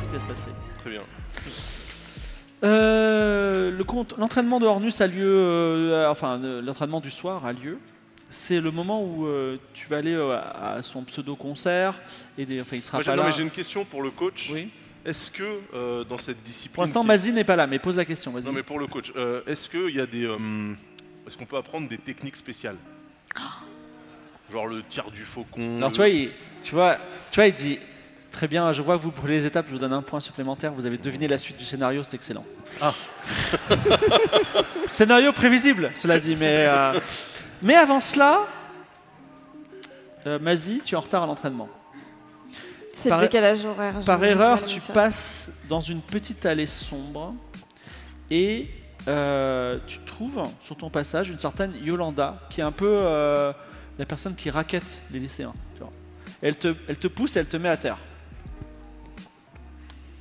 ce qui va se passer. Très bien. Euh, le L'entraînement de Hornus a lieu, euh, enfin euh, l'entraînement du soir a lieu. C'est le moment où euh, tu vas aller à son pseudo concert et des- enfin il sera Moi, pas là. j'ai une question pour le coach. Oui. Est-ce que dans cette discipline. Pour l'instant, Mazie n'est pas là, mais pose la question. Non, mais pour le coach, est-ce qu'il y a des. est-ce qu'on peut apprendre des techniques spéciales? Genre le tir du faucon. Alors le- tu vois, il, tu vois, tu vois, il dit très bien. Je vois que vous brûlez les étapes. Je vous donne un point supplémentaire. Vous avez deviné la suite du scénario. C'est excellent. Ah. scénario prévisible, cela dit. Mais euh, mais avant cela, euh, Mazie, tu es en retard à l'entraînement. C'est Par- le décalage horaire. Par erreur, tu passes dans une petite allée sombre et euh, tu trouves sur ton passage une certaine Yolanda qui est un peu euh, la personne qui raquette les lycéens. tu vois. Elle te, elle te pousse et elle te met à terre.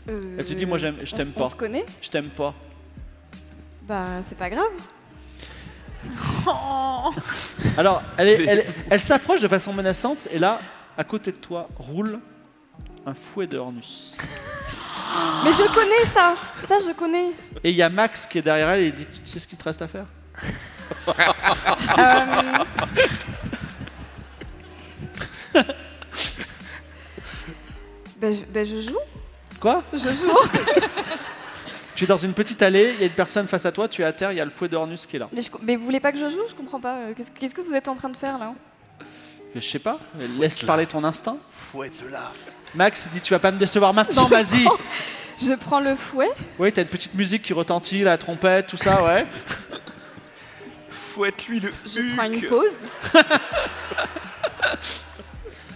Euh, Elle te dit, moi, j'aime- je on- t'aime On pas. se connaît? Je t'aime pas. Bah, c'est pas grave. Alors, elle, est- elle, elle s'approche de façon menaçante et là, à côté de toi, roule un fouet de Hornus. Mais je connais ça Ça, je connais. Et il y a Max qui est derrière elle et il dit Tu sais ce qu'il te reste à faire? Euh, ben, je, ben, je joue. Quoi Je joue. Tu es dans une petite allée, il y a une personne face à toi, tu es à terre, il y a le fouet de Hornus qui est là. mais, je, mais vous voulez pas que je joue? Je comprends pas. Euh, Qu'est-ce qu'est-ce que vous êtes en train de faire là? Mais je sais pas, laisse parler ton instinct. Fouette-la. Max dit Tu vas pas me décevoir maintenant, vas-y Je prends le fouet. Oui, t'as une petite musique qui retentit, la trompette, tout ça, ouais. Fouette-lui le Je prends une huc. pause.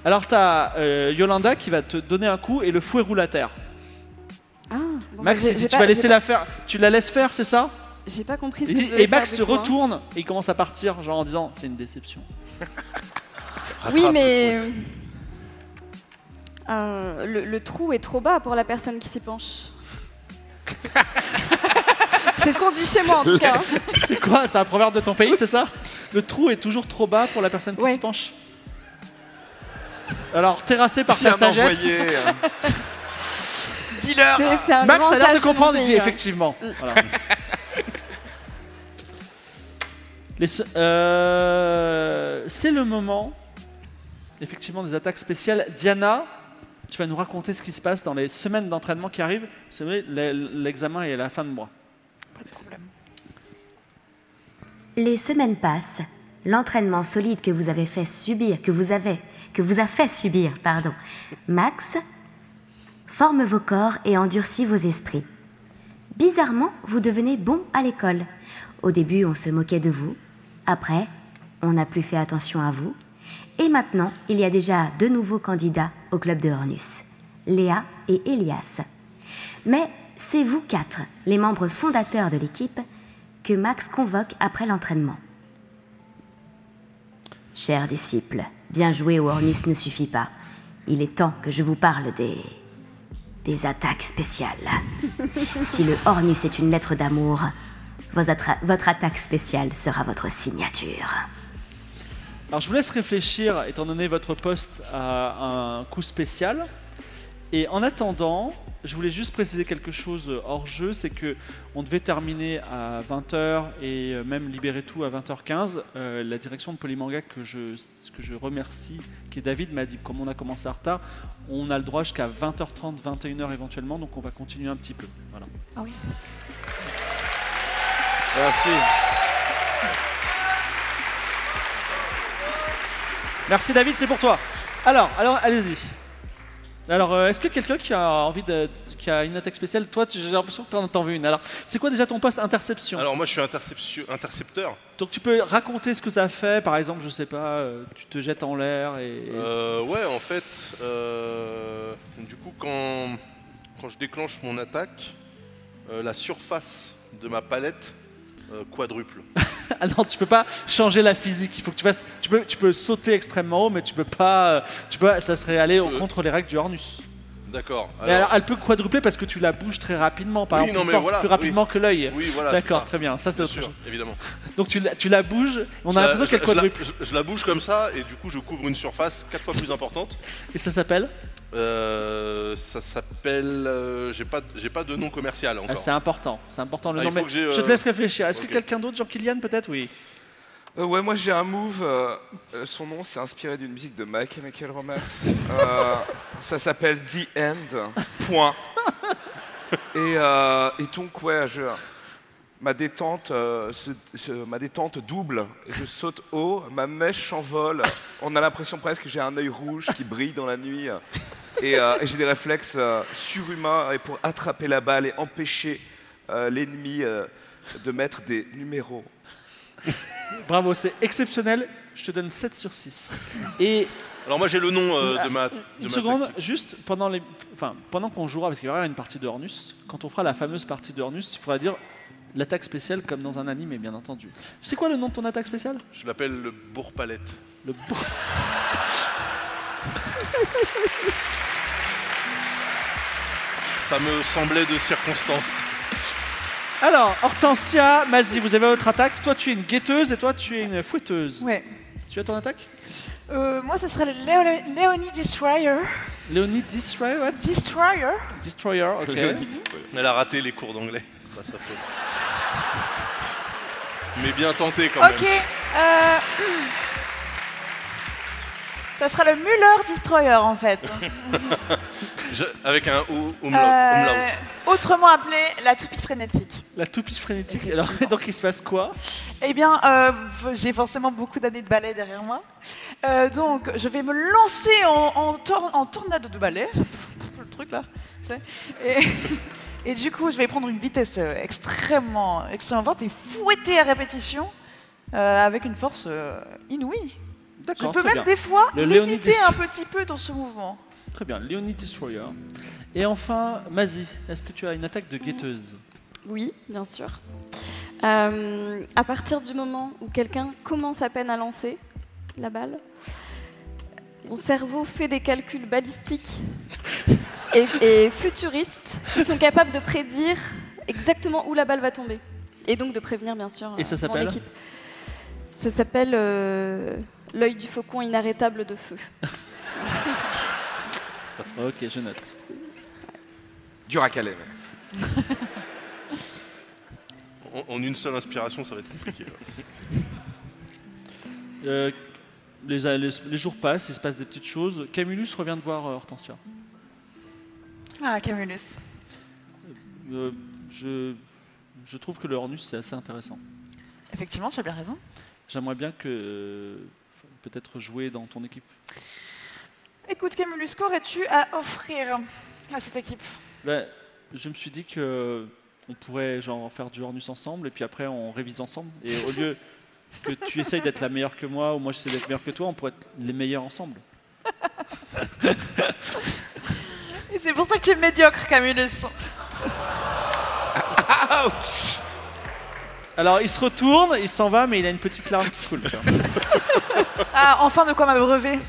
Alors t'as euh, Yolanda qui va te donner un coup et le fouet roule à terre. Bon, Max, bah, tu pas- vas laisser la faire, tu la laisses faire, c'est ça? J'ai pas compris ce et, que et devais Max se hein. retourne et il commence à partir, genre en disant C'est une déception. Oui, mais. euh, le, le trou est trop bas pour la personne qui s'y penche. c'est ce qu'on dit chez moi en tout cas. hein. C'est quoi? C'est un proverbe de ton pays, c'est ça? Le trou est toujours trop bas pour la personne qui Ouais. s'y penche. Alors, terrassé par Bien ta sagesse, envoyé. Max a l'air de de comprendre, il dit effectivement. Voilà. Se- euh, c'est le moment, effectivement, des attaques spéciales. Diana, tu vas nous raconter ce qui se passe dans les semaines d'entraînement qui arrivent. C'est vrai, l'e- l'examen est à la fin de mois. Les semaines passent. L'entraînement solide que vous avez fait subir, que vous avez, que vous a fait subir, pardon, Max, forme vos corps et endurcit vos esprits. Bizarrement, vous devenez bon à l'école. Au début, on se moquait de vous. Après, on n'a plus fait attention à vous. Et maintenant, il y a déjà deux nouveaux candidats au club de Hornus, Léa et Elias. Mais c'est vous quatre, les membres fondateurs de l'équipe, que Max convoque après l'entraînement. Chers disciples, bien jouer au Hornus ne suffit pas. Il est temps que je vous parle des. Attaques spéciales. si le Hornus est une lettre d'amour, votre attaque spéciale sera votre signature. Alors, je vous laisse réfléchir, étant donné votre poste, à un coup spécial. Et en attendant, je voulais juste préciser quelque chose hors jeu, c'est que on devait terminer à 20h et même libérer tout à 20h15. Euh, la direction de Polymanga que je, que je remercie, qui est David, m'a dit comme on a commencé en retard, on a le droit jusqu'à 20h30, 21h éventuellement, donc on va continuer un petit peu. Voilà. Merci. Merci David, c'est pour toi. Alors, alors allez-y. Alors, euh, est-ce que quelqu'un qui a envie de, qui a une attaque spéciale, toi, j'ai l'impression que tu en as vu une. Alors, c'est quoi déjà ton poste interception? Alors moi je suis interception- intercepteur. Donc, tu peux raconter ce que ça fait. Par exemple, je sais pas, euh, tu te jettes en l'air et. et- Euh, ouais, en fait, euh, du coup, quand, quand je déclenche mon attaque, euh, la surface de ma palette euh, quadruple. Ah non, tu peux pas changer la physique. Il faut que tu fasses. Tu peux, tu peux sauter extrêmement haut, mais tu peux pas. euh, Tu peux. Ça serait aller au- contre les règles du Hornus. D'accord. Mais alors, elle peut quadrupler parce que tu la bouges très rapidement, par Oui, exemple, non, plus, voilà, plus rapidement que l'œil. oui, voilà. D'accord, très bien. Ça, c'est autre sûr, chose. évidemment. Donc tu la, tu la bouges. On a l'impression qu'elle quadruple. Je, je la bouge comme ça et du coup je couvre une surface quatre fois plus importante. Et ça s'appelle? Euh, ça s'appelle. euh, j'ai pas, j'ai pas de nom commercial Ah, encore. c'est important, c'est important le Ah, nom. il faut mais que j'ai, Je te euh, laisse réfléchir. Est-ce ok. que quelqu'un d'autre, Jean-Kylian, peut-être? Oui. Euh, ouais, moi j'ai un move. euh, euh, son nom, c'est inspiré d'une musique de My Chemical Romance. Euh, ça s'appelle The End. Point. Et, euh, et donc, ouais, je, ma, détente, euh, se- se- ma détente double. Je saute haut, ma mèche s'envole. On a l'impression presque que j'ai un œil rouge qui brille dans la nuit. Et, euh, et j'ai des réflexes euh, surhumains et pour attraper la balle et empêcher euh, l'ennemi euh, de mettre des numéros. Bravo, c'est exceptionnel. Je te donne 7 sur 6. Et Alors moi j'ai le nom euh, de ma. de une ma seconde, tactique. juste pendant, les, enfin, pendant qu'on jouera, parce qu'il y aura une partie de Hornus, quand on fera la fameuse partie de Hornus, il faudra dire l'attaque spéciale comme dans un anime, bien entendu. C'est quoi le nom de ton attaque spéciale? Je l'appelle le bourre-palette. Le bourg- Ça me semblait de circonstance. Alors, Hortensia, Mazie, vous avez votre attaque. Toi, tu es une guetteuse et toi, tu es une fouetteuse. Ouais. Tu as ton attaque? Euh, moi, ça serait le Léo- Léonie Destroyer. Léonie Destroyer, what? Destroyer Destroyer, ok. Elle a raté les cours d'anglais. C'est pas sa faute. Mais bien tenté quand Ok. même. euh, Ça sera le Muller Destroyer en fait. Je- avec un ou- umlaut. Euh, umlaut. autrement appelé la toupie frénétique. La toupie frénétique. Alors, donc, il se passe quoi? Eh bien, euh, j'ai forcément beaucoup d'années de ballet derrière moi. Euh, donc, je vais me lancer en, en, tor- en tornade de ballet. Le truc là. tu sais. Et, et du coup, je vais prendre une vitesse euh, extrêmement, extrêmement forte et fouetter à répétition euh, avec une force euh, inouïe. Je peux même bien. des fois Le Dest- un petit peu dans ce mouvement. Très bien, Léonie Destroyer. Et enfin, Mazie, est-ce que tu as une attaque de guetteuse? Oui, bien sûr. Euh, à partir du moment où quelqu'un commence à peine à lancer la balle, mon cerveau fait des calculs balistiques et, et futuristes qui sont capables de prédire exactement où la balle va tomber. Et donc de prévenir, bien sûr, Et ça euh, mon s'appelle équipe. Ça s'appelle euh, l'œil du faucon inarrêtable de feu. Ok, je note. Dur à caler. En, en une seule inspiration, ça va être compliqué. Euh, les, les- les jours passent, il se passe des petites choses. Camulus revient de voir euh, Hortensia. Ah, Camulus. Euh, je, je trouve que le Hornus, c'est assez intéressant. Effectivement, tu as bien raison. J'aimerais bien que euh, peut-être jouer dans ton équipe. Écoute, Camulus, qu'aurais-tu à offrir à cette équipe? Ben, je me suis dit que on pourrait genre faire du Hornus ensemble et puis après on révise ensemble. Et au lieu que tu essayes d'être la meilleure que moi ou moi j'essaie d'être meilleur que toi, on pourrait être les meilleurs ensemble. Et c'est pour ça que tu es médiocre, Camulus. Alors il se retourne, il s'en va, mais il a une petite larme qui coule. quoi. Ah, enfin de quoi m'abreuver.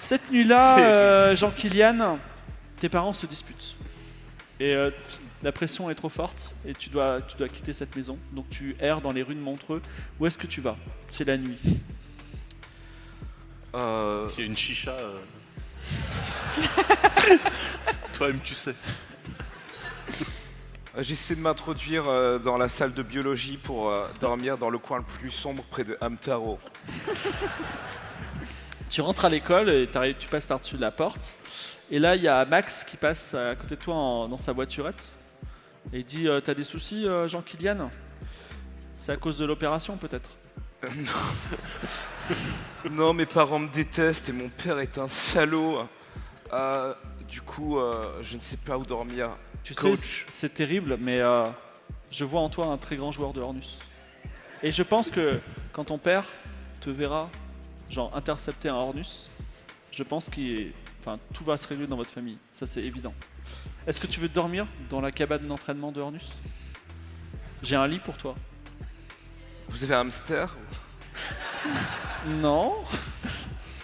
Cette nuit-là, C'est- euh, Jean-Kylian, tes parents se disputent. Et euh, la pression est trop forte et tu dois, tu dois quitter cette maison. Donc tu erres dans les rues de Montreux. Où est-ce que tu vas? C'est la nuit. Euh, Il y a une chicha. euh. Toi-même, tu sais. J'essaie de m'introduire euh, dans la salle de biologie pour euh, dormir dans le coin le plus sombre près de Hamtaro. Tu rentres à l'école et t'arrives- tu passes par-dessus la porte. Et là, il y a Max qui passe à côté de toi en- dans sa voiturette. Et il dit euh, T'as des soucis, euh, Jean-Kylian? C'est à cause de l'opération, peut-être? Non, mes parents me détestent et mon père est un salaud. Euh, du coup, euh, je ne sais pas où dormir. Tu sais, c'est terrible, mais euh, je vois en toi un très grand joueur de Hornus. Et je pense que quand ton père te verra, genre, intercepter un Hornus, je pense que enfin, tout va se régler dans votre famille. Ça, c'est évident. Est-ce que tu veux dormir dans la cabane d'entraînement de Hornus J'ai un lit pour toi. Vous avez un hamster? Non,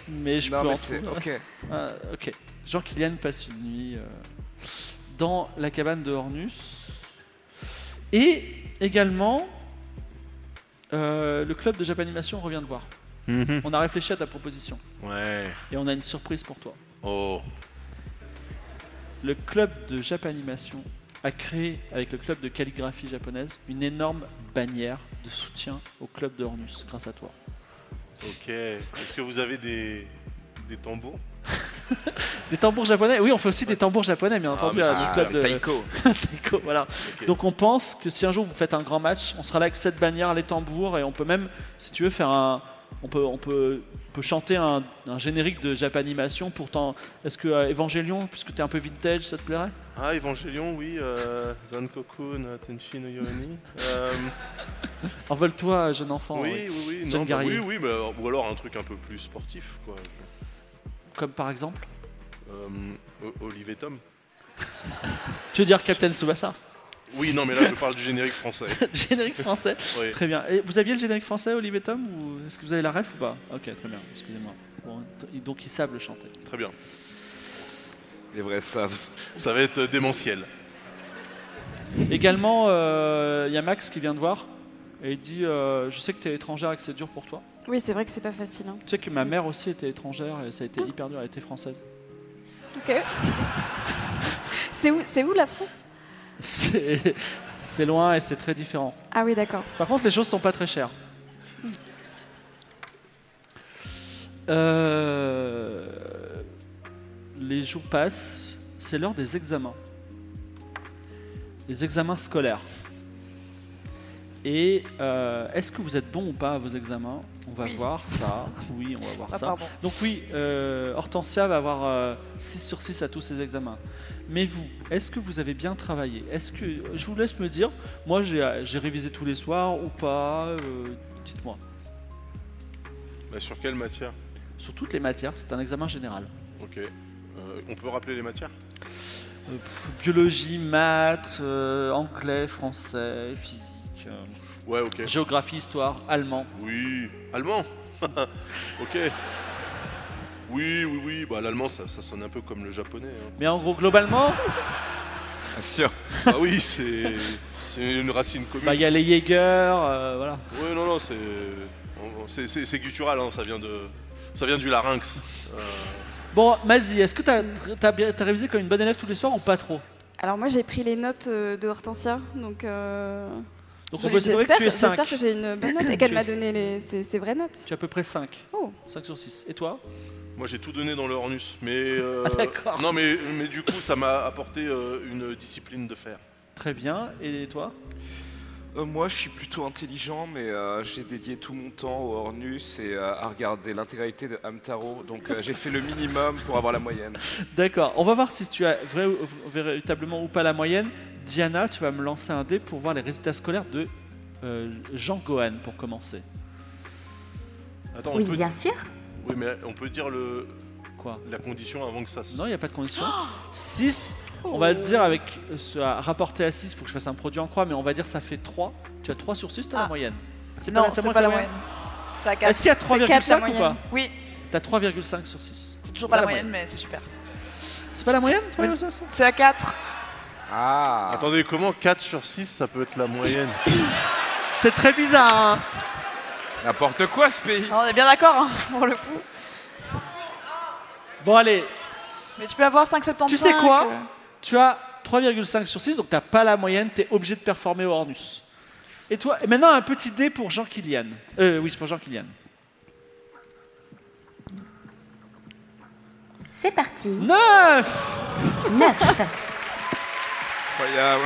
mais je Non, peux mais en c'est. trouver. Ok. Ah, ok. Jean-Kylian passe une nuit euh, dans la cabane de Hornus. Et également, euh, le club de Japanimation revient de voir. On a réfléchi à ta proposition Ouais. et on a une surprise pour toi. Oh. Le club de Japanimation a créé, avec le club de calligraphie japonaise, une énorme bannière de soutien au club de Hornus, grâce à toi. Ok. Est-ce que vous avez des, des tambours Des tambours japonais? Oui, on fait aussi des tambours japonais, bien entendu, à c'est notre club de Taiko. Taiko, Voilà. Donc on pense que si un jour vous faites un grand match, on sera là avec cette bannière, les tambours, et on peut même, si tu veux, faire un. On peut, on peut, chanter un, un générique de Japanimation. Pourtant, est-ce que euh, Evangelion, puisque tu es un peu vintage, ça te plairait? Ah, Evangelion, oui. Euh, Zankoku no Tenshi no Yoni. Euh, Envole-toi, jeune enfant. oui, oui. oui, oui. Jeune Non, bah, oui, oui, mais alors- ou alors un truc un peu plus sportif, quoi. Comme par exemple? Euh, Olivier Tom. Tu veux dire Captain Tsubasa? Oui, non, mais là, je parle du générique français. Générique français. Oui. Très bien. Et vous aviez le générique français, Olivier Tom ou est-ce que vous avez la ref ou pas? Ok, très bien. Excusez-moi. Bon, donc ils savent le chanter. Très bien. Les vrais savent. Ça va être euh, démentiel. Également, euh, il y a Max qui vient de voir et il dit euh, Je sais que tu es étrangère et que c'est dur pour toi. Oui, c'est vrai que c'est pas facile. hein. Tu sais que ma mère aussi était étrangère et ça a été hyper dur. Elle était française. Ok. c'est où, c'est où la France? C'est loin et c'est très différent. Ah oui, d'accord. Par contre, les choses sont pas très chères. Euh, les jours passent, c'est l'heure des examens. Les examens scolaires. Et euh, est-ce que vous êtes bon ou pas à vos examens? On va voir ça. Oui, on va voir Ah, ça. pardon. Donc oui, euh, Hortensia va avoir 6 sur 6 à tous ses examens. Mais vous, est-ce que vous avez bien travaillé? Est-ce que je vous laisse me dire Moi, j'ai révisé tous les soirs ou pas euh, Dites-moi. Bah, sur quelle matière? Sur toutes les matières, c'est un examen général. Ok. Euh, on peut rappeler les matières? Biologie, maths, euh, anglais, français, physique, euh, Ouais, ok. géographie, histoire, allemand. Oui. Allemand? Ok. Oui, oui, oui. Bah, l'allemand, ça, ça sonne un peu comme le japonais. hein. Mais en gros, globalement, Bien sûr. Ah oui, c'est c'est une racine commune. bah, il y a les Jaeger, euh, voilà. Ouais, non, non, c'est on- c'est- c'est c'est guttural, hein, ça vient de ça vient du larynx. Euh, Bon, Mazi, est-ce que tu as, révisé comme une bonne élève tous les soirs ou pas trop? Alors moi, j'ai pris les notes euh, de Hortensia, donc. euh, Donc on peut considérer que j'espère tu es 5. j'espère que j'ai une bonne note et qu'elle m'a es- donné les, ses, ses vraies notes. Tu as à peu près 5. Oh. 5 sur 6. Et toi? Moi, j'ai tout donné dans le Hornus, mais euh, Ah, d'accord. non, mais mais du coup, ça m'a apporté euh, une discipline de fer. Très bien. Et toi? Euh, moi, je suis plutôt intelligent, mais euh, j'ai dédié tout mon temps au Hornus et euh, à regarder l'intégralité de Hamtaro. Donc, euh, j'ai fait le minimum pour avoir la moyenne. D'accord. On va voir si tu as vrai, véritablement ou pas la moyenne. Diana, tu vas me lancer un dé pour voir les résultats scolaires de euh, Jean Gohan pour commencer. Attends, Oui, peut, bien sûr. Oui, mais on peut dire le Quoi la condition avant que ça. se... Non, il n'y a pas de condition. 6, on va dire avec euh, ce- à rapporter à 6, il faut que je fasse un produit en croix, mais on va dire ça fait 3. Tu as 3 sur 6, tu as la Ah. moyenne. C'est Non, la- c'est moins pas que la moyenne. C'est à 4. Est-ce qu'il y a quatre, la 3,5 ou pas Oui, T'as 3,5 sur 6. c'est toujours pas la moyenne, mais c'est super. C'est pas la moyenne 3,5 C'est à 4. Ah Attendez, comment 4 sur 6 ça peut être la moyenne C'est très bizarre, hein N'importe quoi, ce pays On est bien d'accord hein, pour le coup. Bon, allez, Mais tu peux avoir 5,75. Tu sais quoi euh, tu as 3,5 sur 6, donc t'as pas la moyenne, t'es obligé de performer au Hornus. Et toi, et maintenant un petit dé pour Jean Kilian. Euh, oui, pour Jean Kilian. C'est parti. 9 9. Incroyable.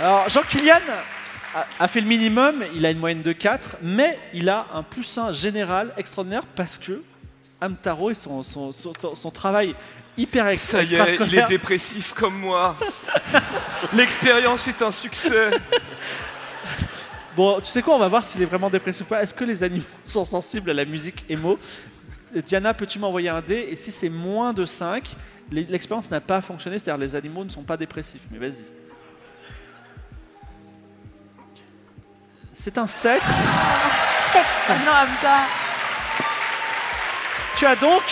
Alors, Jean Kilian a, fait le minimum, il a une moyenne de 4, mais il a un plus 1 général extraordinaire parce que Amtaro et son, son, son- son- son travail hyper ex- Ça y est, il est dépressif comme moi. L'expérience est un succès. Bon, tu sais quoi, on va voir s'il est vraiment dépressif ou pas. Est-ce que les animaux sont sensibles à la musique emo? Diana, peux-tu m'envoyer un dé? Et si c'est moins de 5, l'e- l'expérience n'a pas fonctionné, c'est-à-dire les animaux ne sont pas dépressifs. Mais vas-y. C'est un 7. 7. Ah non, Amta. Tu as donc,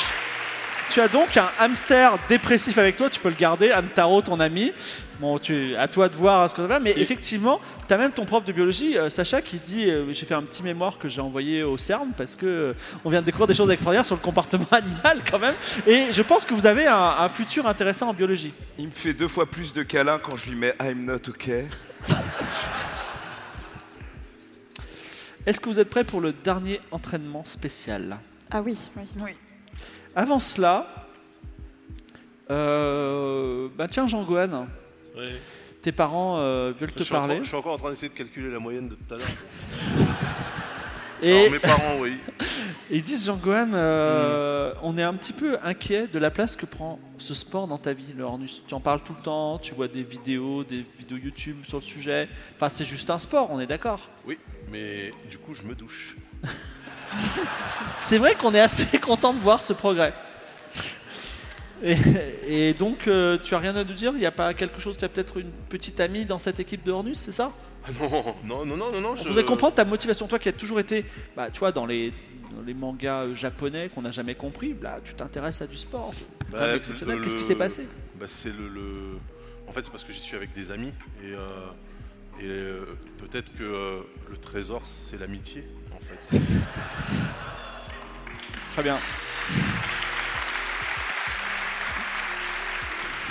tu as donc un hamster dépressif avec toi. Tu peux le garder, Amtaro, ton ami. Bon, tu, à toi de voir ce qu'on va, mais effectivement, tu as même ton prof de biologie, euh, Sacha, qui dit euh, J'ai fait un petit mémoire que j'ai envoyé au CERN parce que euh, on vient de découvrir des choses extraordinaires sur le comportement animal quand même. Et je pense que vous avez un, un futur intéressant en biologie. Il me fait deux fois plus de câlins quand je lui mets I'm not okay. Est-ce que vous êtes prêts pour le dernier entraînement spécial? Ah oui, oui. Oui. Avant cela, euh, bah tiens, Jean-Gohan, tes parents euh, veulent Je te train- parler. je suis encore en train d'essayer de calculer la moyenne de tout à l'heure. Et Alors, mes parents, oui. Et ils disent, Jean-Gohan, euh, on est un petit peu inquiet de la place que prend ce sport dans ta vie, le Hornus. Tu en parles tout le temps, tu vois des vidéos, des vidéos YouTube sur le sujet. Enfin, c'est juste un sport, on est d'accord. Oui, mais du coup, je me douche. C'est vrai qu'on est assez content de voir ce progrès. Et, et donc, euh, tu as rien à nous dire? Il n'y a pas quelque chose, tu as peut-être une petite amie dans cette équipe de Hornus, c'est ça? Ah non, non, non, non, non, non. On je... voudrait comprendre ta motivation, toi qui as toujours été, bah, tu vois, dans les, les mangas euh, japonais qu'on n'a jamais compris, là, tu t'intéresses à du sport. Bah, même exceptionnel. Qu'est-ce qui s'est passé bah, C'est le, le- En fait, c'est parce que j'y suis avec des amis. Et, euh, et euh, peut-être que euh, le trésor, c'est l'amitié, en fait. Très bien.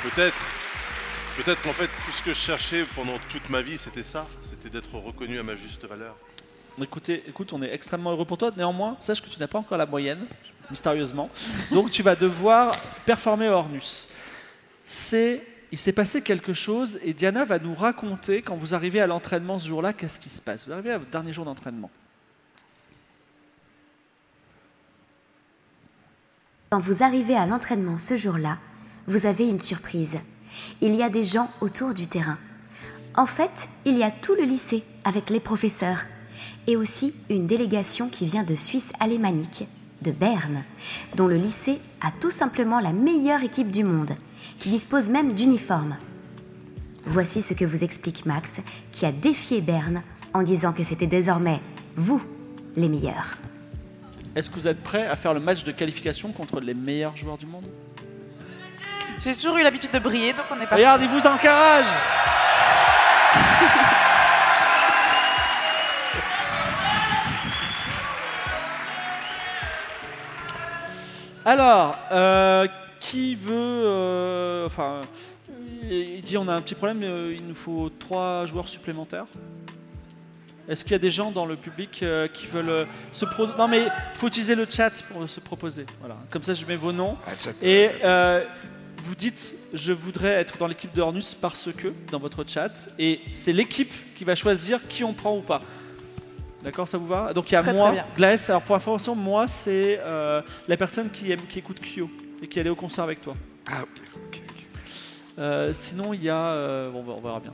Peut-être. Peut-être qu'en fait, tout ce que je cherchais pendant toute ma vie, c'était ça. C'était d'être reconnu à ma juste valeur. Écoutez, écoute, on est extrêmement heureux pour toi. Néanmoins, sache que tu n'as pas encore la moyenne, mystérieusement. Donc tu vas devoir performer Hornus. C'est, il s'est passé quelque chose et Diana va nous raconter quand vous arrivez à l'entraînement ce jour-là, qu'est-ce qui se passe. Vous arrivez à votre dernier jour d'entraînement. Quand vous arrivez à l'entraînement ce jour-là, vous avez une surprise. Il y a des gens autour du terrain. En fait, il y a tout le lycée avec les professeurs et aussi une délégation qui vient de Suisse alémanique, de Berne, dont le lycée a tout simplement la meilleure équipe du monde, qui dispose même d'uniformes. Voici ce que vous explique Max, qui a défié Berne en disant que c'était désormais vous les meilleurs. Est-ce que vous êtes prêts à faire le match de qualification contre les meilleurs joueurs du monde? J'ai toujours eu l'habitude de briller, donc on est pas. Regarde, il vous Alors, euh, qui veut... euh, enfin, il dit on a un petit problème, euh, il nous faut trois joueurs supplémentaires. Est-ce qu'il y a des gens dans le public euh, qui veulent euh, se pro... Non mais il faut utiliser le chat pour se proposer. Voilà. Comme ça je mets vos noms. Ah, chat. Et euh, vous dites, je voudrais être dans l'équipe de Hornus parce que, dans votre chat, et c'est l'équipe qui va choisir qui on prend ou pas. D'accord, ça vous va? Donc il y a Très, moi, très. Glaes. Alors pour information, moi c'est euh, la personne qui aime, qui écoute Kyo et qui allait au concert avec toi. Ah oui, ok, ok. Euh, sinon il y a, euh, bon, on verra bien.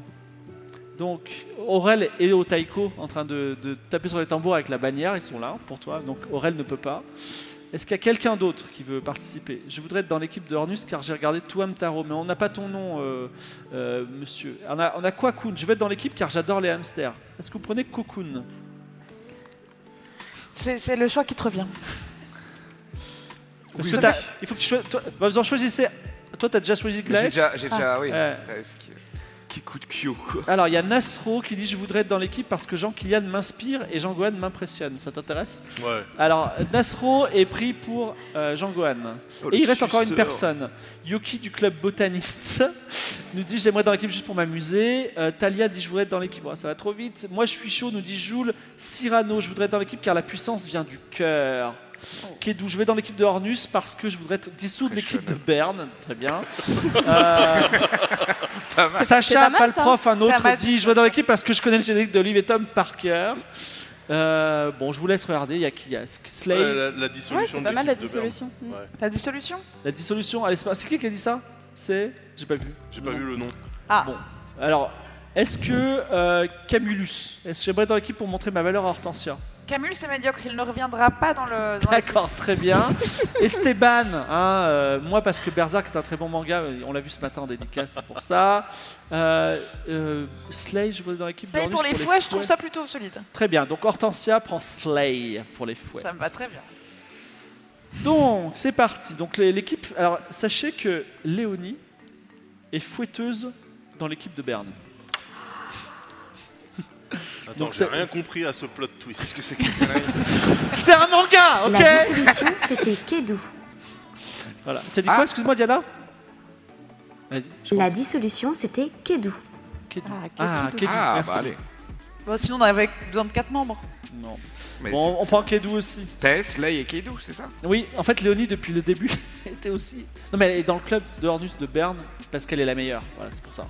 Donc Aurel et Otaiko en train de, de taper sur les tambours avec la bannière, ils sont là pour toi. Donc Aurel ne peut pas. Est-ce qu'il y a quelqu'un d'autre qui veut participer? Je voudrais être dans l'équipe de Hornus car j'ai regardé Touam Taro, mais on n'a pas ton nom, euh, euh, monsieur. On a, on a Cocoon. Je vais être dans l'équipe car j'adore les hamsters. Est-ce que vous prenez Cocoon C'est le choix qui te revient. Parce Oui. que t'as- il faut que tu choisisses. Toi, bah, vous en choisissez. Toi, t'as déjà choisi Glaes J'ai déjà, j'ai déjà, oui. Ouais. Thérèse qui, qui écoute Kyo, quoi. Alors, il y a Nasro qui dit Je voudrais être dans l'équipe parce que Jean Kylian m'inspire et Jean Gohan m'impressionne. Ça t'intéresse Ouais. Alors, Nasro est pris pour euh, Jean Gohan. Oh, Et il reste encore une personne. Yoki du club botaniste nous dit J'aimerais être dans l'équipe juste pour m'amuser. Euh, Talia dit Je voudrais être dans l'équipe. Oh, ça va trop vite. Moi, je suis chaud, nous dit Joule. Cyrano, je voudrais être dans l'équipe car la puissance vient du cœur. Kedou, je vais dans l'équipe de Hornus parce que je voudrais dissoudre l'équipe de. Berne. Très bien. Euh, Pas mal. C'est Sacha, pas mal, pas le prof, un autre dit Je vais dans l'équipe parce que je connais le générique d'Olive et Tom par cœur. Euh, bon, je vous laisse regarder. Il y a qui Il y a Slay. Ouais, la, la Ouais, dissolution c'est de pas mal la dissolution. Ouais. La dissolution? La dissolution. Allez, c'est pas- c'est qui qui a dit ça? C'est. J'ai pas vu. J'ai pas vu le nom. Ah, Bon. Alors, est-ce que euh, Camulus, est-ce que j'aimerais être dans l'équipe pour montrer ma valeur à Hortensia? Camille, c'est médiocre, il ne reviendra pas dans le. D'accord, très bien. Esteban, hein, euh, moi parce que Berserk est un très bon manga, on l'a vu ce matin en dédicace, c'est pour ça. Euh, euh, Slay, je être dans l'équipe. Slay d'Ornus pour les fouets, je trouve ça plutôt solide. Très bien, donc Hortensia prend Slay pour les fouets. Ça me va très bien. Donc, c'est parti. Donc, les- l'équipe. Alors, sachez que Léonie est fouetteuse dans l'équipe de Berne. Attends, Donc j'ai rien compris à ce plot twist. Qu'est-ce que c'est que cette connerie C'est un manga, ok La dissolution, c'était Kedu. Voilà. Tu as dit Ah. quoi, excuse-moi, Diana Elle- je La dissolution, c'était. Kedu. Ah. Ah, Kedu, Ah, merci. bah allez. Bon, sinon, on avait besoin de 4 membres. Non. Mais Bon, on prend Kedu aussi. c'est Tess, Lei et Kedu, c'est ça Oui, en fait, Léonie, depuis le début, était aussi. Non, mais elle est dans le club de Hornus de Berne parce qu'elle est la meilleure. Voilà, c'est pour ça.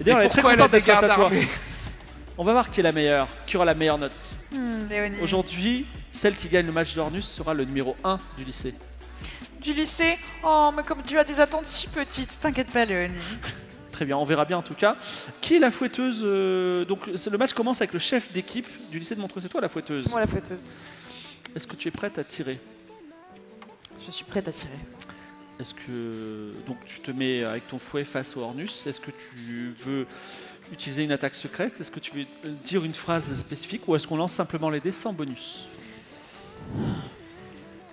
Et d'ailleurs, elle est très pourquoi contente elle a d'être face à toi. armés On va voir qui est la meilleure, qui aura la meilleure note. Hmm. Aujourd'hui, celle qui gagne le match de Hornus sera le numéro 1 du lycée. Du lycée Oh, mais comme tu as des attentes si petites, t'inquiète pas, Léonie. Très bien, on verra bien en tout cas. Qui est la fouetteuse euh, Donc, le match commence avec le chef d'équipe du lycée de Montreux. C'est toi la fouetteuse. C'est moi la fouetteuse. Est-ce que tu es prête à tirer? Je suis prête à tirer. Est-ce que donc tu te mets avec ton fouet face au Hornus Est-ce que tu veux utiliser une attaque secrète Est-ce que tu veux dire une phrase spécifique ou est-ce qu'on lance simplement les dés sans bonus?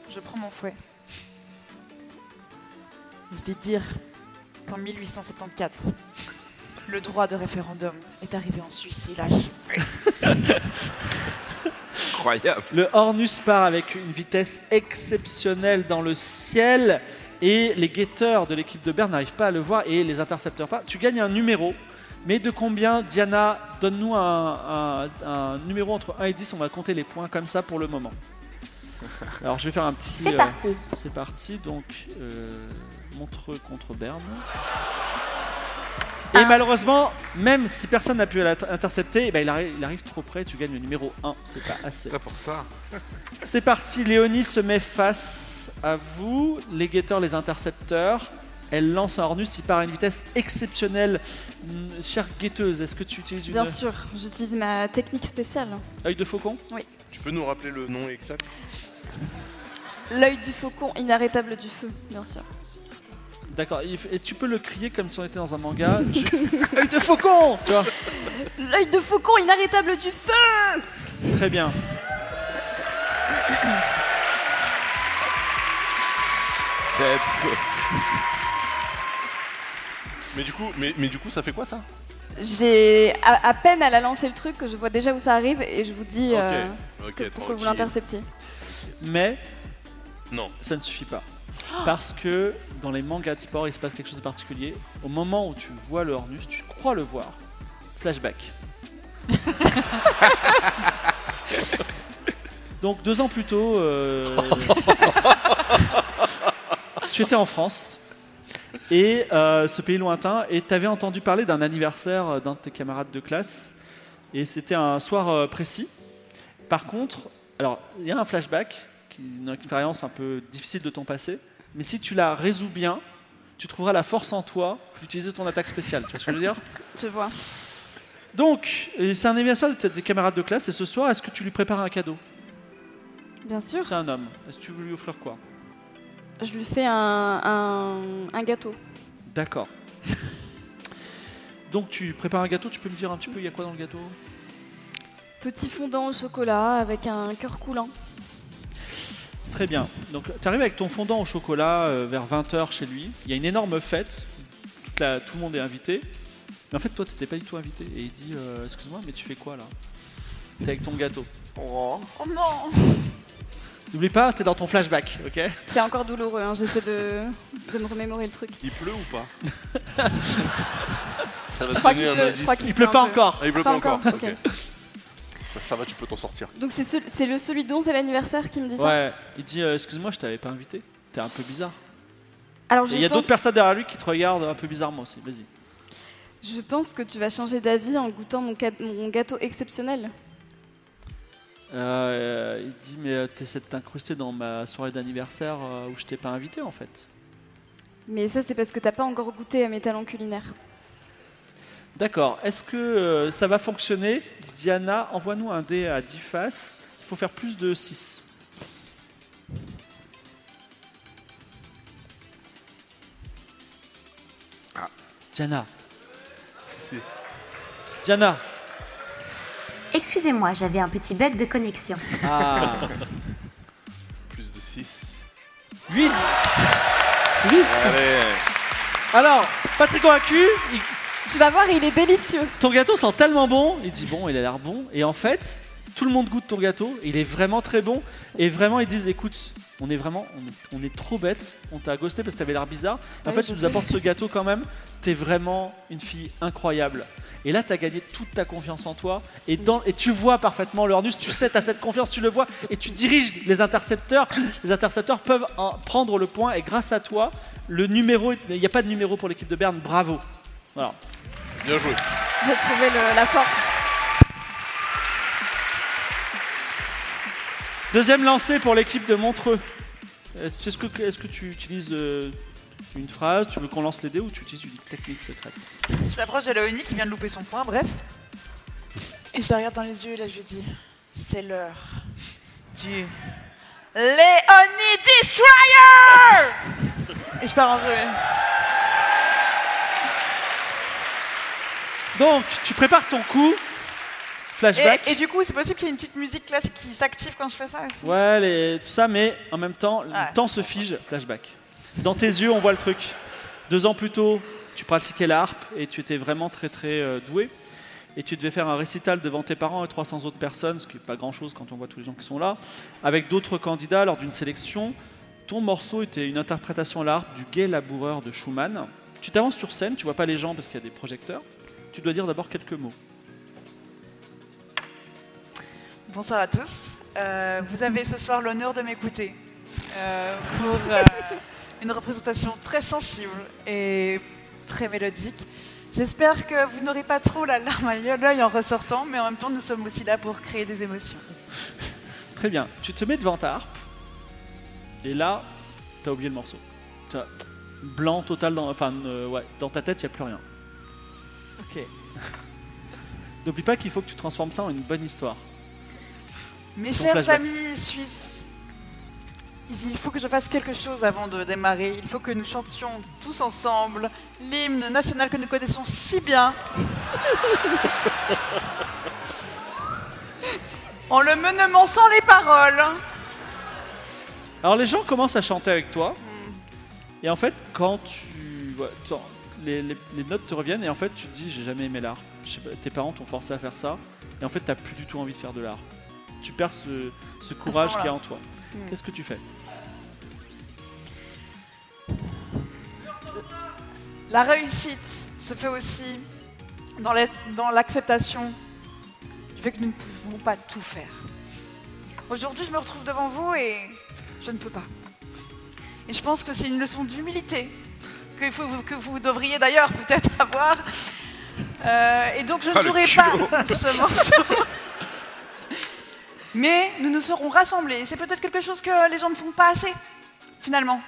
Je prends mon fouet. Je vais dire qu'en 1874, le droit de référendum est arrivé en Suisse et il a achevé. Incroyable. Le Hornus part avec une vitesse exceptionnelle dans le ciel et les guetteurs de l'équipe de Berne n'arrivent pas à le voir et les intercepteurs pas. Tu gagnes un numéro, mais de combien Diana Donne-nous un, un- un numéro entre 1 et 10, on va compter les points comme ça pour le moment. Alors je vais faire un petit... C'est euh, parti. C'est parti, donc euh, Montreux contre Berne. Et malheureusement, même si personne n'a pu l'inter- intercepter, eh ben, il, arrive, il arrive trop près, tu gagnes le numéro 1, c'est pas assez. Ça pour ça. C'est parti, Léonie se met face à vous, les guetteurs, les intercepteurs. Elle lance un Hornus, il part à une vitesse exceptionnelle. Hum, Chère guetteuse, est-ce que tu utilises une Bien sûr, j'utilise ma technique spéciale. œil de faucon? Tu peux nous rappeler le nom exact? L'œil du faucon inarrêtable du feu, bien sûr. D'accord, et tu peux le crier comme si on était dans un manga. Je- œil de faucon L'œil de faucon inarrêtable du feu Très bien. Let's go. Mais du, coup, mais, mais du coup, ça fait quoi ça? J'ai à, à peine elle a lancé le truc que je vois déjà où ça arrive et je vous dis euh, Ok, que- pour que vous tranquille. l'interceptiez. Mais Non. ça ne suffit pas. Parce que dans les mangas de sport, il se passe quelque chose de particulier. Au moment où tu vois le Hornus, tu crois le voir. Flashback. Donc deux ans plus tôt, euh, tu étais en France et euh, ce pays lointain et tu avais entendu parler d'un anniversaire d'un de tes camarades de classe et c'était un soir euh, précis. Par contre, alors il y a un flashback, qui est une expérience un peu difficile de ton passé, mais si tu la résous bien, tu trouveras la force en toi d'utiliser ton attaque spéciale. Tu vois ce que je veux dire? Je vois. Donc, euh, c'est un anniversaire de tes des camarades de classe et ce soir, est-ce que tu lui prépares un cadeau? Bien sûr. C'est un homme. Est-ce que tu veux lui offrir quoi? Je lui fais un, un, un gâteau. D'accord. Donc tu prépares un gâteau, tu peux me dire un petit peu il y a quoi dans le gâteau? Petit fondant au chocolat avec un cœur coulant. Très bien. Donc tu arrives avec ton fondant au chocolat euh, vers 20h chez lui. Il y a une énorme fête. Toute la- tout le monde est invité. Mais en fait toi tu n'étais pas du tout invité. Et il dit euh, excuse-moi mais tu fais quoi là? T'es avec ton gâteau. Oh non N'oublie pas, t'es dans ton flashback, ok C'est encore douloureux, hein, j'essaie de, de me remémorer le truc. Il pleut ou pas Ça va Je te crois donner qu'il un pleut, je indice. crois qu'il Il pleut pas un peu. encore. Ah, il pleut Pas pas, encore. encore, ok. Ça va, tu peux t'en sortir. Donc c'est ce- c'est le celui dont c'est l'anniversaire qui me dit ça Ouais, il dit euh, excuse-moi je t'avais pas invité. T'es un peu bizarre. Alors Et je il y a pense, d'autres personnes derrière lui qui te regardent un peu bizarrement aussi. Vas-y. je pense que tu vas changer d'avis en goûtant mon, ca- mon gâteau exceptionnel. Euh, il dit mais euh, t'essaies de t'incruster dans ma soirée d'anniversaire euh, où je t'ai pas invité en fait. Mais ça c'est parce que t'as pas encore goûté à mes talents culinaires. D'accord. Est-ce que euh, ça va fonctionner? Diana, envoie-nous un dé à 10 faces. Il faut faire plus de 6. Ah. Diana. Si. Diana. Excusez-moi, j'avais un petit bug de connexion. Ah. Plus de 6. 8. 8. Allez Alors, pas très convaincu. Il, Tu vas voir, il est délicieux. Ton gâteau sent tellement bon, il dit bon, il a l'air bon, et en fait, tout le monde goûte ton gâteau, il est vraiment très bon, et vraiment ils disent écoute, on est vraiment, on est, on est trop bête, on t'a ghosté parce que t'avais l'air bizarre, en Ouais, fait tu nous sais. apportes ce gâteau quand même, t'es vraiment une fille incroyable. Et là t'as gagné toute ta confiance en toi, et, dans, et tu vois parfaitement le Hornus, tu sais, t'as cette confiance, tu le vois, et tu diriges les intercepteurs, les intercepteurs peuvent en prendre le point, et grâce à toi, le numéro, il n'y a pas de numéro pour l'équipe de Berne, bravo. Voilà. Bien joué. J'ai trouvé le- la force. Deuxième lancé pour l'équipe de Montreux. Est-ce que, est-ce que tu utilises euh, une phrase? Tu veux qu'on lance les dés ou tu utilises une technique secrète? Je m'approche de Léonie qui vient de louper son point, bref. Et je la regarde dans les yeux et là je lui dis C'est l'heure du Léonie Destroyer Et je pars en vrille. Donc, tu prépares ton coup. Flashback. Et, et du coup, c'est possible qu'il y ait une petite musique classique qui s'active quand je fais ça aussi Ouais, les- tout ça, mais en même temps, Ouais. le temps se fige. Flashback. Dans tes yeux, on voit le truc. Deux ans plus tôt, tu pratiquais la harpe et tu étais vraiment très très euh, doué. Et tu devais faire un récital devant tes parents et 300 autres personnes, ce qui n'est pas grand chose quand on voit tous les gens qui sont là, avec d'autres candidats lors d'une sélection. Ton morceau était une interprétation à la harpe du Gai laboureur de Schumann. Tu t'avances sur scène, tu vois pas les gens parce qu'il y a des projecteurs. Tu dois dire d'abord quelques mots. Bonsoir à tous. Euh, vous avez ce soir l'honneur de m'écouter euh, pour euh, une représentation très sensible et très mélodique. J'espère que vous n'aurez pas trop la larme à l'œil en ressortant, mais en même temps, nous sommes aussi là pour créer des émotions. Très bien. Tu te mets devant ta harpe. Et là, t'as oublié le morceau. T'as blanc total dans, enfin, euh, ouais, dans ta tête, il n'y a plus rien. Ok. N'oublie pas qu'il faut que tu transformes ça en une bonne histoire. Mes chers flashback. amis suisses, il faut que je fasse quelque chose avant de démarrer. Il faut que nous chantions tous ensemble l'hymne national que nous connaissons si bien. en le menement sans les paroles. Alors les gens commencent à chanter avec toi. Et en fait, quand tu... les, les- les notes te reviennent et en fait tu te dis j'ai jamais aimé l'art. Tes parents t'ont forcé à faire ça. Et en fait t'as plus du tout envie de faire de l'art. Tu perds ce, ce courage qu'il y a en toi. Hmm. Qu'est-ce que tu fais La réussite se fait aussi dans la- dans l'acceptation du fait que nous ne pouvons pas tout faire. Aujourd'hui, je me retrouve devant vous et je ne peux pas. Et je pense que c'est une leçon d'humilité que, vous devriez d'ailleurs peut-être avoir. Euh, et donc, je Ah, ne le jouerai pas ce morceau. Mais nous nous serons rassemblés. C'est peut-être quelque chose que les gens ne font pas assez, finalement.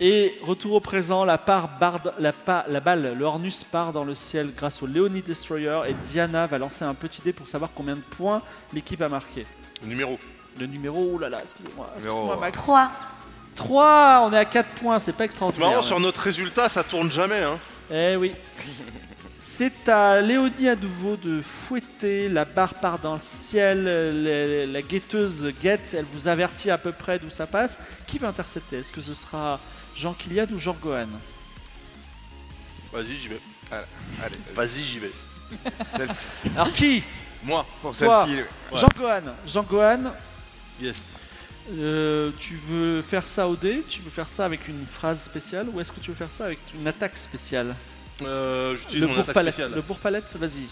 Et retour au présent, la, part barde- la, pa- la balle, le Hornus part dans le ciel grâce au Leonie Destroyer et Diana va lancer un petit dé pour savoir combien de points l'équipe a marqué. Le numéro. Le numéro, oh là là, excusez-moi, excusez-moi Numéro Max. 3. 3, on est à 4 points, c'est pas C'est extraordinaire. marrant, sur notre résultat, ça tourne jamais. Hein. Eh oui. C'est à Léonie à nouveau de fouetter, la barre part dans le ciel, la, la guetteuse guette, elle vous avertit à peu près d'où ça passe. Qui va intercepter? Est-ce que ce sera Jean Kiliad ou Jean Gohan? Vas-y, j'y vais. Allez, Vas-y, j'y vais. celle-ci. Alors qui? Moi, Pour celle-ci, Ouais. Jean Gohan. Jean Gohan, yes. euh, tu veux faire ça au dé? Tu veux faire ça avec une phrase spéciale? Ou est-ce que tu veux faire ça avec une attaque spéciale? Euh, J'utilise mon attaque spéciale. Le bourre-palette, vas-y.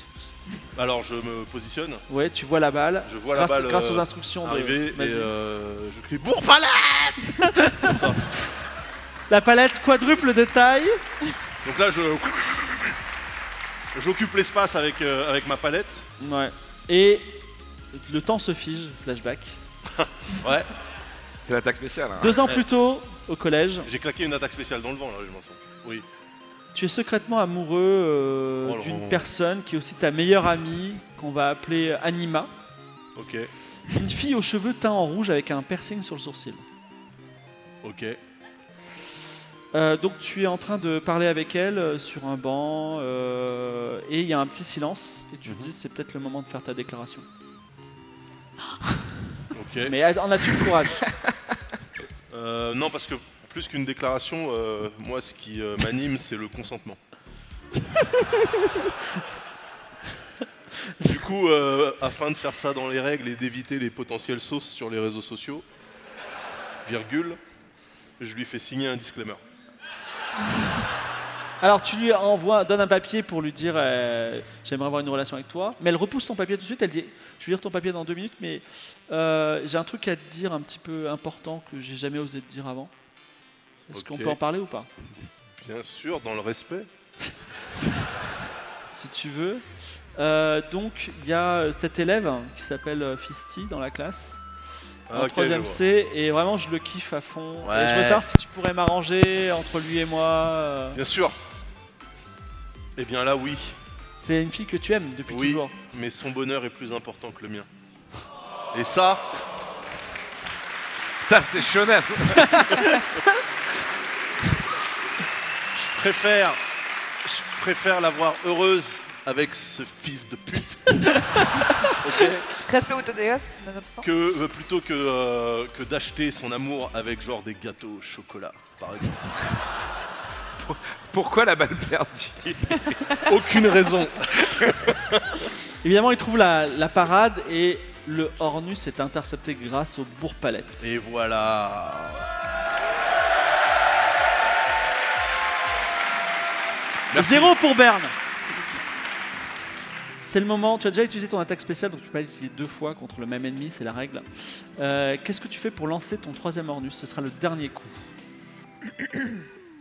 Alors, je me positionne, Ouais, tu vois la balle. je vois grâce, la balle grâce euh, aux instructions de. arriver et Vas-y. euh, je crie bourre-palette La palette quadruple de taille. Donc là, je. J'occupe l'espace avec, euh, avec ma palette. Ouais. Et le temps se fige, flashback. Ouais. c'est l'attaque spéciale. hein. Deux ans plus tôt, au collège, J'ai claqué une attaque spéciale dans le vent, là, je m'en souviens. Oui. Tu es secrètement amoureux euh, Oh d'une personne qui est aussi ta meilleure amie, qu'on va appeler Anima. Ok. Une fille aux cheveux teints en rouge avec un piercing sur le sourcil. Ok. Euh, donc tu es en train de parler avec elle euh, sur un banc euh, et il y a un petit silence et tu te Mhm. dis c'est peut-être le moment de faire ta déclaration. Ok. Mais en as-tu le courage? Euh, non, parce que plus qu'une déclaration, euh, moi, ce qui euh, m'anime, c'est le consentement. Du coup, euh, afin de faire ça dans les règles et d'éviter les potentielles sauces sur les réseaux sociaux, virgule, je lui fais signer un disclaimer. Alors tu lui envoies, donne un papier pour lui dire j'aimerais avoir une relation avec toi, mais elle repousse ton papier tout de suite. Elle dit je vais lire ton papier dans deux minutes, mais j'ai un truc à te dire un petit peu important que j'ai jamais osé te dire avant. Est-ce qu'on peut en parler ou pas Bien sûr, dans le respect. Si tu veux. Euh, donc il y a cet élève qui s'appelle euh, Fisty dans la classe. Ah, en ok, troisième je vois. C et vraiment je le kiffe à fond. Et je veux savoir si tu pourrais m'arranger entre lui et moi. euh. Bien sûr. Eh bien là, oui. C'est une fille que tu aimes depuis Oui, toujours. mais son bonheur est plus important que le mien. Et ça, Ça, c'est shonen. je préfère, je préfère la voir heureuse avec ce fils de pute. ok Respect au TDS, nonobstant. que euh, plutôt que, euh, que d'acheter son amour avec genre des gâteaux au chocolat, par exemple. Pourquoi la balle perdue Aucune raison. Évidemment, il trouve la, la parade et le Hornus est intercepté grâce au bourre-palette. Et voilà. Merci. Zéro pour Berne. C'est le moment, tu as déjà utilisé ton attaque spéciale, donc tu peux pas l'utiliser deux fois contre le même ennemi, c'est la règle. Euh, Qu'est-ce que tu fais pour lancer ton troisième Hornus Ce sera le dernier coup.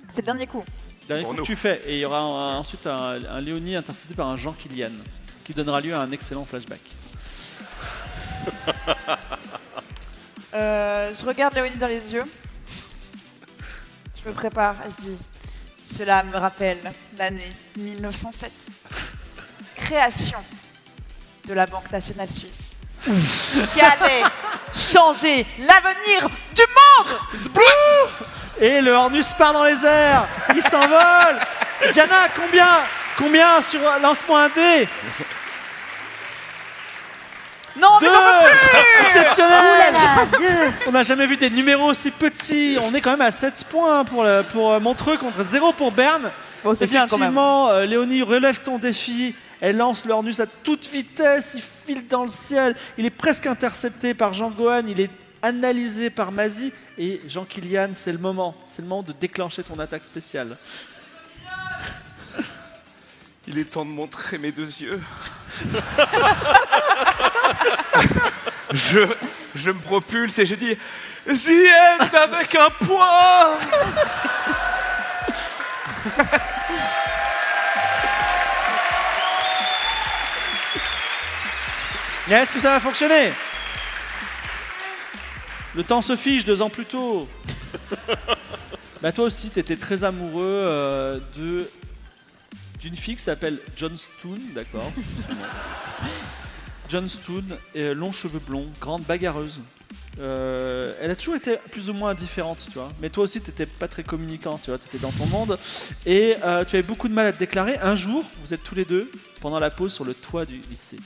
C'est le dernier coup. Dernier Pour coup que tu fais, et il y aura un- ensuite un, un Léonie intercepté par un Jean Kilian, qui donnera lieu à un excellent flashback. Euh, je regarde Léonie dans les yeux. Je me prépare et je dis cela me rappelle l'année 1907. Création de la Banque nationale suisse. qui allait changer l'avenir du monde. Et le Hornus part dans les airs. Il s'envole. Diana, combien Combien sur lancement 1D Exceptionnel deux On n'a jamais vu des numéros aussi petits. On est quand même à 7 points pour, le- pour euh, Montreux contre 0 pour Berne. Bon, c'est bien quand même. Effectivement, euh, Léonie relève ton défi. Elle lance le Hornus à toute vitesse. Il file dans le ciel. Il est presque intercepté par Jean Gohan. Il est analysé par Mazie. Et Jean Kilian, c'est le moment. C'est le moment de déclencher ton attaque spéciale. Il est temps de montrer mes deux yeux. je, je me propulse et je dis End avec un point Mais est-ce que ça va fonctionner? Le temps se fiche deux ans plus tôt. bah toi aussi, t'étais très amoureux euh, de d'une fille qui s'appelle John Stoon, d'accord John Stoon, euh, longs cheveux blonds, grande bagarreuse. Euh, elle a toujours été plus ou moins indifférente, tu vois. Mais toi aussi, t'étais pas très communicant, tu vois. T'étais dans ton monde et euh, tu avais beaucoup de mal à te déclarer. Un jour, vous êtes tous les deux pendant la pause sur le toit du lycée.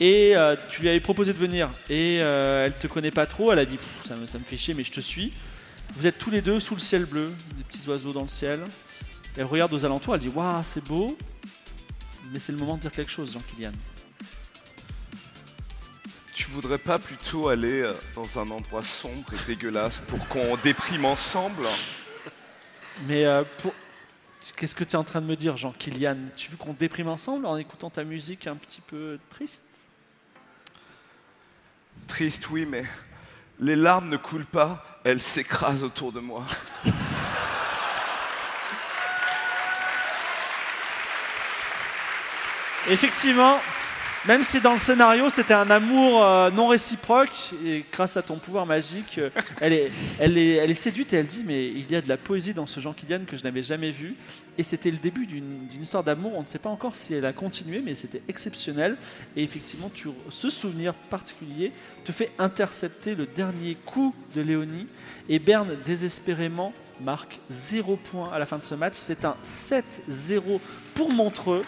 Et euh, tu lui avais proposé de venir. Et elle te connaît pas trop. Elle a dit ça me, ça me fait chier, mais je te suis. Vous êtes tous les deux sous le ciel bleu, des petits oiseaux dans le ciel. Elle regarde aux alentours. Elle dit Waouh, c'est beau. Mais c'est le moment de dire quelque chose, Jean-Kylian. Tu voudrais pas plutôt aller euh, dans un endroit sombre et dégueulasse pour qu'on déprime ensemble? Mais euh, pour. Qu'est-ce que tu es en train de me dire, Jean-Kylian? Tu veux qu'on déprime ensemble en écoutant ta musique un petit peu triste? Triste, oui, mais les larmes ne coulent pas, elles s'écrasent autour de moi. Effectivement, même si dans le scénario c'était un amour euh, non réciproque, et grâce à ton pouvoir magique, euh, elle, est, elle, est, elle est séduite et elle dit Mais il y a de la poésie dans ce Jean Kilian que je n'avais jamais vu. Et c'était le début d'une d'une histoire d'amour. On ne sait pas encore si elle a continué, mais c'était exceptionnel. Et effectivement, ce souvenir particulier te fait intercepter le dernier coup de Léonie. Et Berne, désespérément, marque 0 point à la fin de ce match. C'est un 7-0 pour Montreux.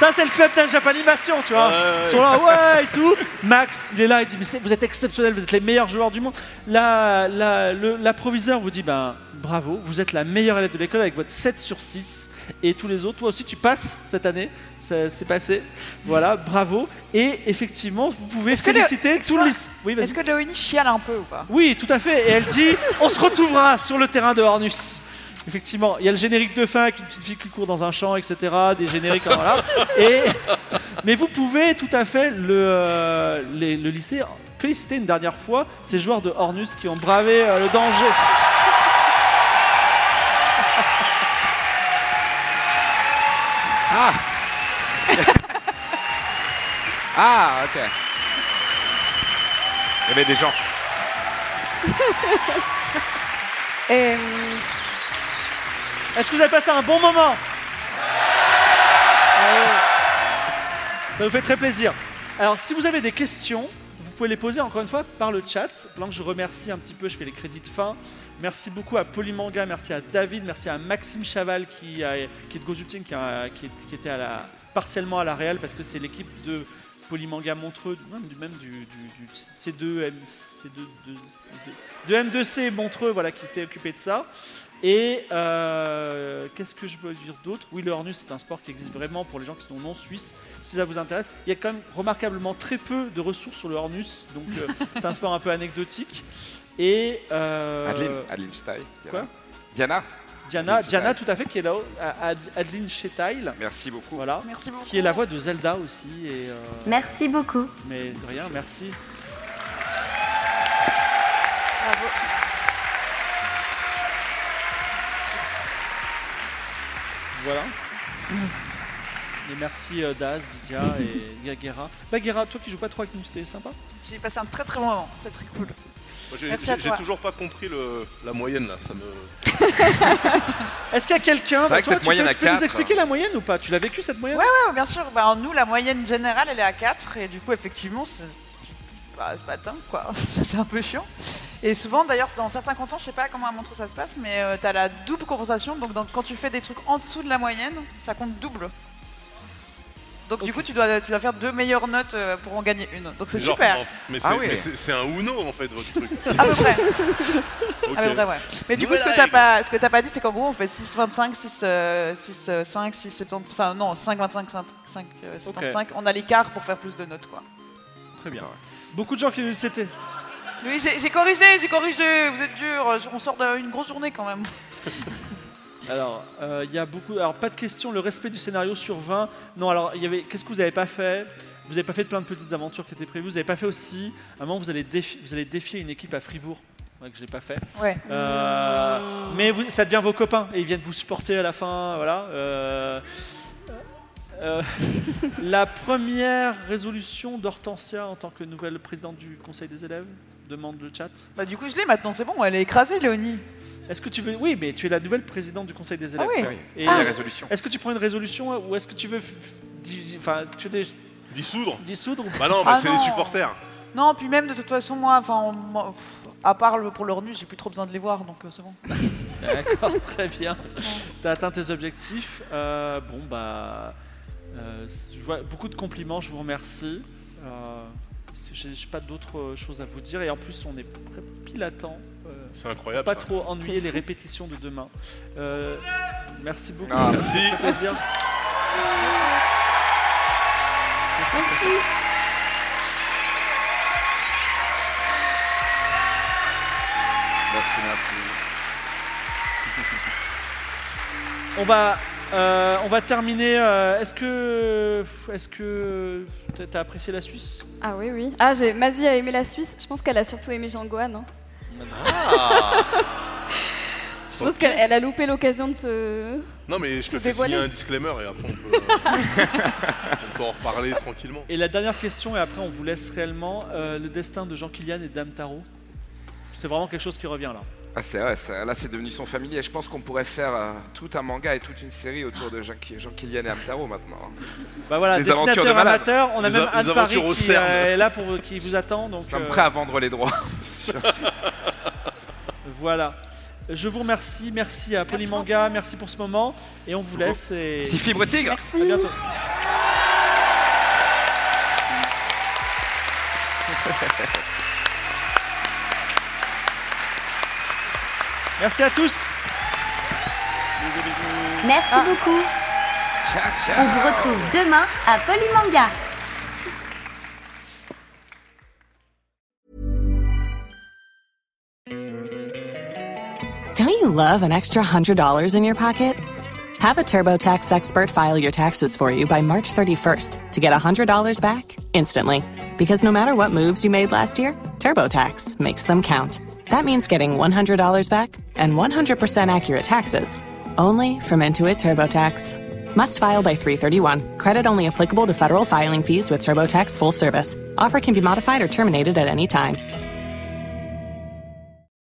Ça, c'est le club Ninja Animation, tu vois. Ils sont là, ouais, et tout. Max, il est là, il dit, mais c'est- vous êtes exceptionnels, vous êtes les meilleurs joueurs du monde. La- la- le- L'approviseur vous dit, ben, bravo, vous êtes la meilleure élève de l'école avec votre 7 sur 6. Et tous les autres, toi aussi, tu passes cette année. Ça s'est passé. Voilà, bravo. Et effectivement, vous pouvez que le- féliciter tout le lycée. Oui. Est-ce que Léonie chiale un peu ou pas? Oui, tout à fait. Et elle dit on se retrouvera sur le terrain de Hornus. Effectivement, il y a le générique de fin avec une petite fille qui court dans un champ, etc. Des génériques, hein, voilà. Et, mais vous pouvez tout à fait le, euh, les- le lycée féliciter une dernière fois ces joueurs de Hornus qui ont bravé euh, le danger. Ah Ah, ok. Il y avait des gens. Euh, Est-ce que vous avez passé un bon moment Allez. Ça nous fait très plaisir. Alors, si vous avez des questions, vous pouvez les poser encore une fois par le chat. Pendant je remercie un petit peu, je fais les crédits de fin. Merci beaucoup à Polymanga, merci à David, merci à Maxime Chaval qui, est de Gozuting, qui, était partiellement à la Real parce que c'est l'équipe de Polymanga Montreux, même du, même du, du- du C2, M, C2, de, de- de M2C Montreux, voilà, qui s'est occupé de ça. Et euh, qu'est-ce que je peux dire d'autre? Oui, le Hornus, c'est un sport qui existe vraiment pour les gens qui sont non suisses. Si ça vous intéresse, il y a quand même remarquablement très peu de ressources sur le Hornus, donc euh, c'est un sport un peu anecdotique. Et euh, Adeline, Adeline Stein. quoi? Diana, Diana, Diana, tout à fait, qui est là, Ad- Adeline Chetail, merci beaucoup. voilà, Merci beaucoup. qui est la voix de Zelda aussi. Et, euh, Merci beaucoup. mais de rien, merci. Bravo. Voilà. Et merci euh, Daz, Lydia et Gaguera. Bah Guerra, toi qui joues pas trop avec nous, c'était sympa J'ai passé un très très bon moment. C'était très cool. J'ai- toujours pas compris le- la moyenne là, ça me. Est-ce qu'il y a quelqu'un bah, que toi, tu moyenne peux, à tu peux nous expliquer la moyenne ou pas? Tu l'as vécu cette moyenne? Ouais, Ouais, bien sûr. Bah, nous, la moyenne générale, elle est à 4. Et du coup, effectivement, c'est bah, c'est pas dingue, quoi. Ça, c'est un peu chiant. Et souvent, d'ailleurs, dans certains cantons, je sais pas comment à Montreux ça se passe, mais euh, t'as la double compensation. Donc, dans- quand tu fais des trucs en dessous de la moyenne, ça compte double. Donc, du coup, tu dois, tu dois faire deux meilleures notes euh, pour en gagner une. Donc, c'est Genre, super. non, Mais c'est Ah oui. mais c'est- c'est un Uno en fait votre truc. À peu près. Ok. À peu près, ouais. Mais du coup, ce que t'as pas, ce que t'as pas dit, c'est qu'en gros, on fait 6, 25, 6, euh, 6, euh, 5, 6, 70, enfin non, 5, 25, 5, 5 euh, 75. On a l'écart pour faire plus de notes, quoi. Très bien. Beaucoup de gens qui nous c'était. Oui, j'ai corrigé, j'ai corrigé. Vous êtes dur. On sort d'une grosse journée quand même. Alors, euh, il y a beaucoup. Alors, pas de questions. Le respect du scénario sur 20. Non, alors, il y avait. Qu'est-ce que vous avez pas fait? Vous avez pas fait de plein de petites aventures qui étaient prévues. Vous avez pas fait aussi. À un moment, vous allez, défi- vous allez défier une équipe à Fribourg. Ouais, que j'ai pas fait. Ouais. Euh, mais vous- ça devient vos copains et ils viennent vous supporter à la fin. Voilà. Euh, euh, la première résolution d'Hortensia en tant que nouvelle présidente du conseil des élèves demande le chat. Bah du coup, je l'ai maintenant. C'est bon. Elle est écrasée, Léonie. Est-ce que tu veux Oui, mais tu es la nouvelle présidente du conseil des élèves. oui. Ah oui, Et il y a résolution. est-ce que tu prends une résolution ou est-ce que tu veux, f- f- di- enfin, tu veux des- Dissoudre dissoudre Bah non, bah Ah c'est non. les supporters. Non, puis même de toute façon, moi, enfin, on- moi, pff, à part le, pour leur nu, j'ai plus trop besoin de les voir, donc euh, c'est bon. D'accord, très bien. Tu as atteint tes objectifs. Euh, bon, bah. Euh, je vois beaucoup de compliments, je vous remercie. Euh, J'ai pas d'autres euh, choses à vous dire. Et en plus, on est près- pile à temps. euh, C'est incroyable. pas ça. trop ennuyer les répétitions de demain. Euh, merci beaucoup. Ah, ça fait merci. plaisir. Merci, merci. On va, euh, on va terminer. euh, est-ce que, est-ce que t'as- t'as apprécié la Suisse? Ah oui, oui. Ah, j'ai Mazie a aimé la Suisse. Je pense qu'elle a surtout aimé Jean-Gohan. hein. Je pense qu'elle elle a loupé l'occasion de se. Non, mais je te fais signer un disclaimer et après on peut, on peut en reparler tranquillement. Et la dernière question, et après on vous laisse réellement, euh, le destin de Jean Kilian et Dame Tarot. C'est vraiment quelque chose qui revient là. Ah, c'est vrai, ouais, là c'est devenu son familier. Et je pense qu'on pourrait faire euh, tout un manga et toute une série autour de Jean-Kilian et Hamtaro maintenant. Hein. Bah voilà, des aventures de amateur, on a même Anne Paris qui euh, là pour qui vous attend. Donc, Nous euh, prêt à vendre les droits. voilà. Je vous remercie, merci à Polymanga, merci, merci pour ce moment et on vous laisse. Et... Si Fibre Tigre. Merci. À bientôt. Merci à tous. Merci ah. beaucoup. Ciao, ciao. On vous retrouve demain à Polymanga. Don't you love an extra $100 in your pocket? Have a TurboTax expert file your taxes for you by March 31st to get $100 back instantly. Because no matter what moves you made last year, TurboTax makes them count. That means getting $100 back and 100% accurate taxes only from Intuit TurboTax. Must file by 331. Credit only applicable to federal filing fees with TurboTax full service. Offer can be modified or terminated at any time.